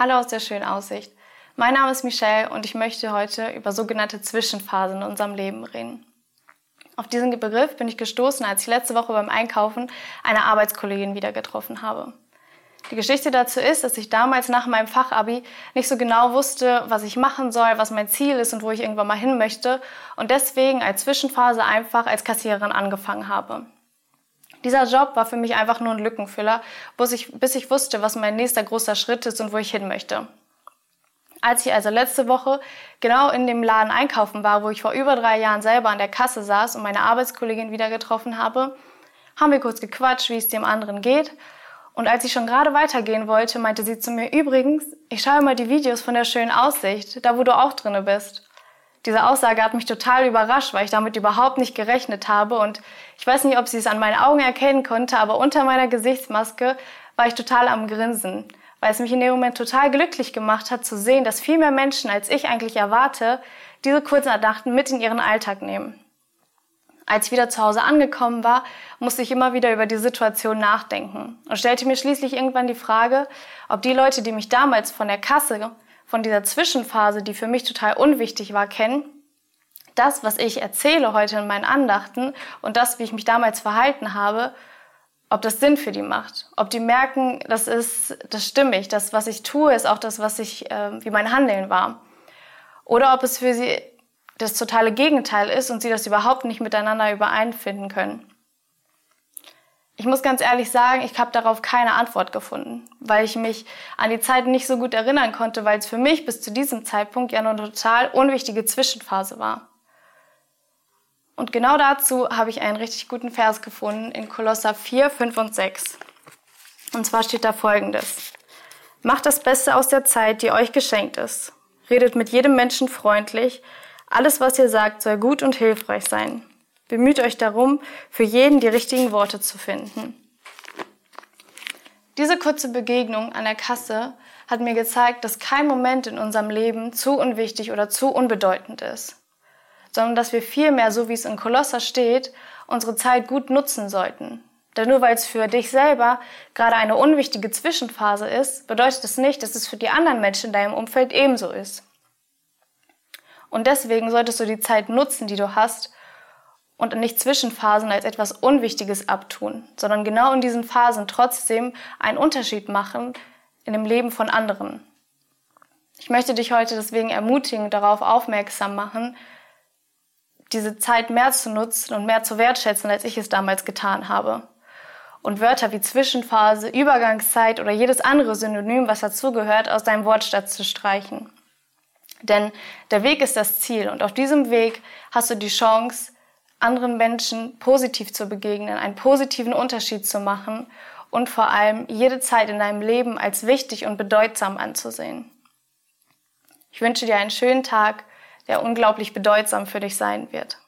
Hallo aus der schönen Aussicht. Mein Name ist Michelle und ich möchte heute über sogenannte Zwischenphasen in unserem Leben reden. Auf diesen Begriff bin ich gestoßen, als ich letzte Woche beim Einkaufen eine Arbeitskollegin wieder getroffen habe. Die Geschichte dazu ist, dass ich damals nach meinem Fachabi nicht so genau wusste, was ich machen soll, was mein Ziel ist und wo ich irgendwann mal hin möchte und deswegen als Zwischenphase einfach als Kassiererin angefangen habe. Dieser Job war für mich einfach nur ein Lückenfüller, bis ich, bis ich wusste, was mein nächster großer Schritt ist und wo ich hin möchte. Als ich also letzte Woche genau in dem Laden einkaufen war, wo ich vor über drei Jahren selber an der Kasse saß und meine Arbeitskollegin wieder getroffen habe, haben wir kurz gequatscht, wie es dem anderen geht. Und als ich schon gerade weitergehen wollte, meinte sie zu mir, übrigens, ich schaue mal die Videos von der schönen Aussicht, da wo du auch drinne bist. Diese Aussage hat mich total überrascht, weil ich damit überhaupt nicht gerechnet habe. Und ich weiß nicht, ob sie es an meinen Augen erkennen konnte, aber unter meiner Gesichtsmaske war ich total am Grinsen, weil es mich in dem Moment total glücklich gemacht hat zu sehen, dass viel mehr Menschen, als ich eigentlich erwarte, diese kurzen Erdachten mit in ihren Alltag nehmen. Als ich wieder zu Hause angekommen war, musste ich immer wieder über die Situation nachdenken und stellte mir schließlich irgendwann die Frage, ob die Leute, die mich damals von der Kasse von dieser Zwischenphase, die für mich total unwichtig war, kennen. Das, was ich erzähle heute in meinen Andachten und das, wie ich mich damals verhalten habe, ob das Sinn für die macht, ob die merken, das ist, das stimmig, das, was ich tue, ist auch das, was ich, äh, wie mein Handeln war. Oder ob es für sie das totale Gegenteil ist und sie das überhaupt nicht miteinander übereinfinden können. Ich muss ganz ehrlich sagen, ich habe darauf keine Antwort gefunden, weil ich mich an die Zeit nicht so gut erinnern konnte, weil es für mich bis zu diesem Zeitpunkt ja nur eine total unwichtige Zwischenphase war. Und genau dazu habe ich einen richtig guten Vers gefunden in Kolosser 4, 5 und 6. Und zwar steht da folgendes. Macht das Beste aus der Zeit, die euch geschenkt ist. Redet mit jedem Menschen freundlich. Alles, was ihr sagt, soll gut und hilfreich sein. Bemüht euch darum, für jeden die richtigen Worte zu finden. Diese kurze Begegnung an der Kasse hat mir gezeigt, dass kein Moment in unserem Leben zu unwichtig oder zu unbedeutend ist, sondern dass wir vielmehr, so wie es in Kolosser steht, unsere Zeit gut nutzen sollten. Denn nur weil es für dich selber gerade eine unwichtige Zwischenphase ist, bedeutet es nicht, dass es für die anderen Menschen in deinem Umfeld ebenso ist. Und deswegen solltest du die Zeit nutzen, die du hast, und nicht Zwischenphasen als etwas Unwichtiges abtun, sondern genau in diesen Phasen trotzdem einen Unterschied machen in dem Leben von anderen. Ich möchte dich heute deswegen ermutigen, darauf aufmerksam machen, diese Zeit mehr zu nutzen und mehr zu wertschätzen, als ich es damals getan habe. Und Wörter wie Zwischenphase, Übergangszeit oder jedes andere Synonym, was dazugehört, aus deinem Wortstatt zu streichen. Denn der Weg ist das Ziel und auf diesem Weg hast du die Chance, anderen Menschen positiv zu begegnen, einen positiven Unterschied zu machen und vor allem jede Zeit in deinem Leben als wichtig und bedeutsam anzusehen. Ich wünsche dir einen schönen Tag, der unglaublich bedeutsam für dich sein wird.